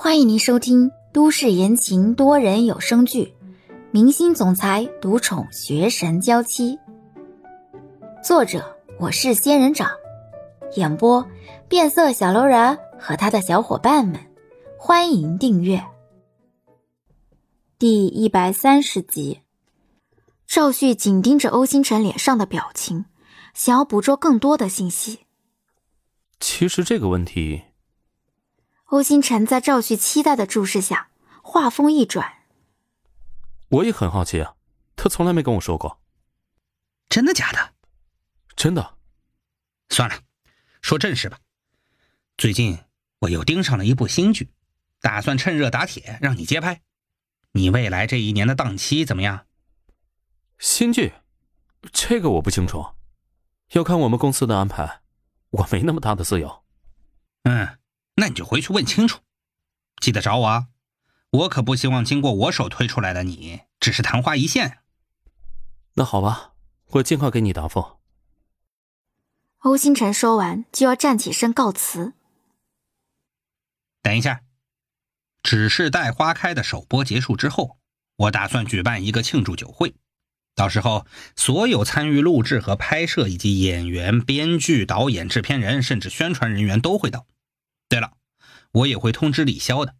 欢迎您收听都市言情多人有声剧《明星总裁独宠学神娇妻》，作者我是仙人掌，演播变色小楼人和他的小伙伴们。欢迎订阅第一百三十集。赵旭紧盯着欧星辰脸上的表情，想要捕捉更多的信息。其实这个问题。欧星辰在赵旭期待的注视下，话锋一转：“我也很好奇啊，他从来没跟我说过。真的假的？真的。算了，说正事吧。最近我又盯上了一部新剧，打算趁热打铁让你接拍。你未来这一年的档期怎么样？新剧？这个我不清楚，要看我们公司的安排，我没那么大的自由。嗯。”那你就回去问清楚，记得找我啊！我可不希望经过我手推出来的你只是昙花一现。那好吧，我尽快给你答复。欧星辰说完就要站起身告辞。等一下，只是待花开的首播结束之后，我打算举办一个庆祝酒会，到时候所有参与录制和拍摄以及演员、编剧、导演、制片人，甚至宣传人员都会到。我也会通知李潇的。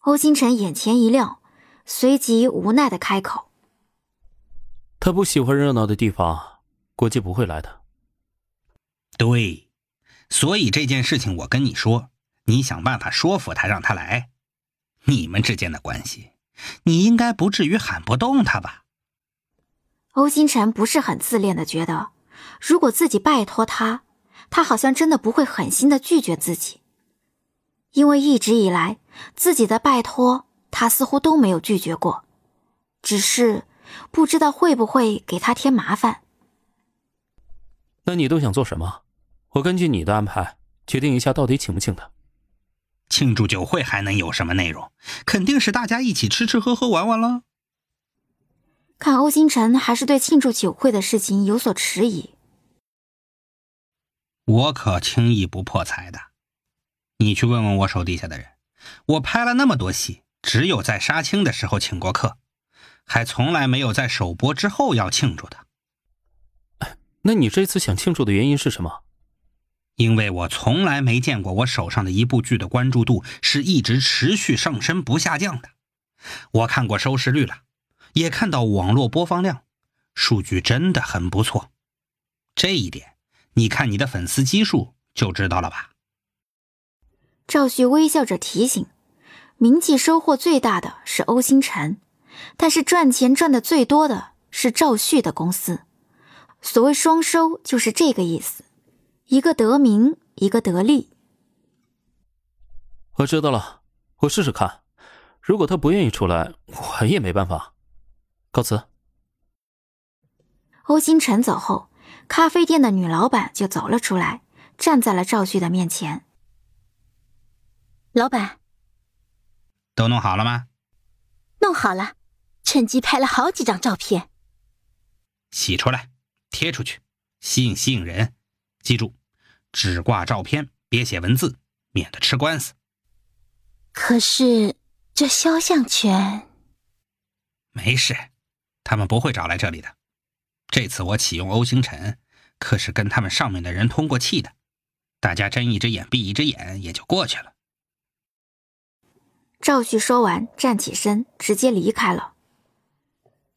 欧星辰眼前一亮，随即无奈的开口：“他不喜欢热闹的地方，估计不会来的。”对，所以这件事情我跟你说，你想办法说服他，让他来。你们之间的关系，你应该不至于喊不动他吧？欧星辰不是很自恋的觉得，如果自己拜托他。他好像真的不会狠心的拒绝自己，因为一直以来自己的拜托他似乎都没有拒绝过，只是不知道会不会给他添麻烦。那你都想做什么？我根据你的安排决定一下，到底请不请他。庆祝酒会还能有什么内容？肯定是大家一起吃吃喝喝玩玩了。看欧星辰还是对庆祝酒会的事情有所迟疑。我可轻易不破财的，你去问问我手底下的人。我拍了那么多戏，只有在杀青的时候请过客，还从来没有在首播之后要庆祝的。那你这次想庆祝的原因是什么？因为我从来没见过我手上的一部剧的关注度是一直持续上升不下降的。我看过收视率了，也看到网络播放量，数据真的很不错。这一点。你看你的粉丝基数就知道了吧？赵旭微笑着提醒：“名气收获最大的是欧星辰，但是赚钱赚的最多的是赵旭的公司。所谓双收就是这个意思，一个得名，一个得利。”我知道了，我试试看。如果他不愿意出来，我也没办法。告辞。欧星辰走后。咖啡店的女老板就走了出来，站在了赵旭的面前。老板，都弄好了吗？弄好了，趁机拍了好几张照片。洗出来，贴出去，吸引吸引人。记住，只挂照片，别写文字，免得吃官司。可是这肖像权……没事，他们不会找来这里的。这次我启用欧星辰，可是跟他们上面的人通过气的，大家睁一只眼闭一只眼也就过去了。赵旭说完，站起身，直接离开了。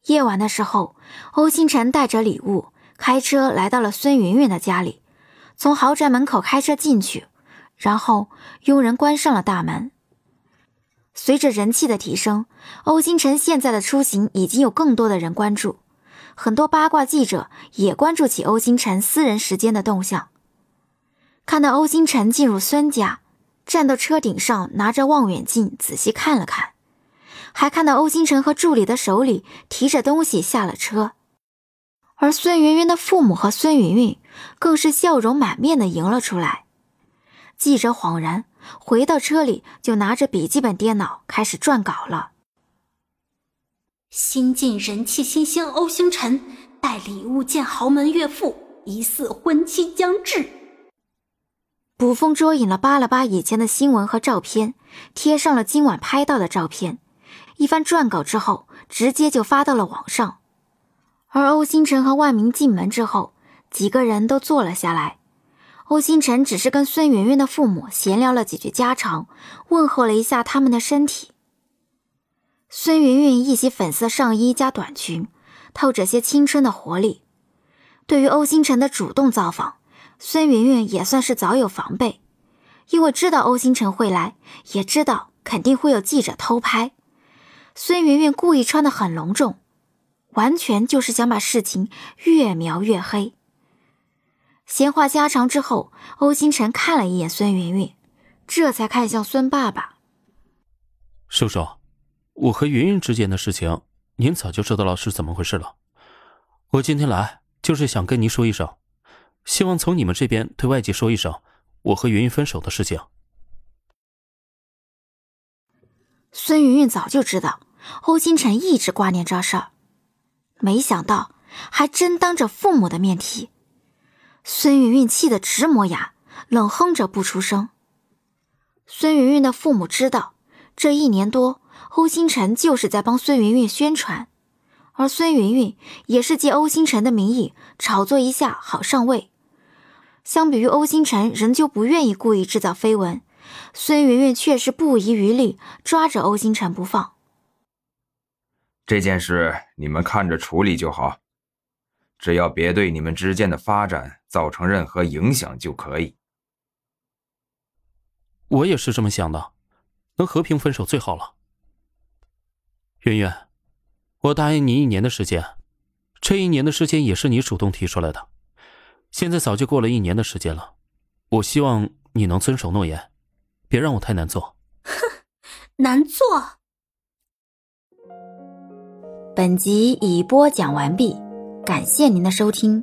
夜晚的时候，欧星辰带着礼物开车来到了孙云云的家里，从豪宅门口开车进去，然后佣人关上了大门。随着人气的提升，欧星辰现在的出行已经有更多的人关注。很多八卦记者也关注起欧星辰私人时间的动向。看到欧星辰进入孙家，站到车顶上拿着望远镜仔细看了看，还看到欧星辰和助理的手里提着东西下了车。而孙云云的父母和孙云云更是笑容满面的迎了出来。记者恍然回到车里，就拿着笔记本电脑开始撰稿了。新晋人气新星欧星辰带礼物见豪门岳父，疑似婚期将至。捕风捉影了扒了扒以前的新闻和照片，贴上了今晚拍到的照片，一番撰稿之后，直接就发到了网上。而欧星辰和万明进门之后，几个人都坐了下来。欧星辰只是跟孙媛媛的父母闲聊了几句家常，问候了一下他们的身体。孙云云一袭粉色上衣加短裙，透着些青春的活力。对于欧星辰的主动造访，孙云云也算是早有防备，因为知道欧星辰会来，也知道肯定会有记者偷拍。孙云云故意穿得很隆重，完全就是想把事情越描越黑。闲话家常之后，欧星辰看了一眼孙云云，这才看向孙爸爸：“叔叔，我和云云之间的事情，您早就知道了是怎么回事了。我今天来就是想跟您说一声，希望从你们这边对外界说一声，我和云云分手的事情。”孙云云早就知道欧星辰一直挂念这事儿，没想到还真当着父母的面提。孙云云气得直磨牙，冷哼着不出声。孙云云的父母知道，这一年多，欧星辰就是在帮孙云云宣传，而孙云云也是借欧星辰的名义炒作一下好上位。相比于欧星辰仍旧不愿意故意制造绯闻，孙云云却是不遗余力抓着欧星辰不放。这件事你们看着处理就好。只要别对你们之间的发展造成任何影响就可以。我也是这么想的，能和平分手最好了。圆圆，我答应你一年的时间，这一年的时间也是你主动提出来的，现在早就过了一年的时间了，我希望你能遵守诺言，别让我太难做。哼，难做。本集已播讲完毕。感谢您的收听。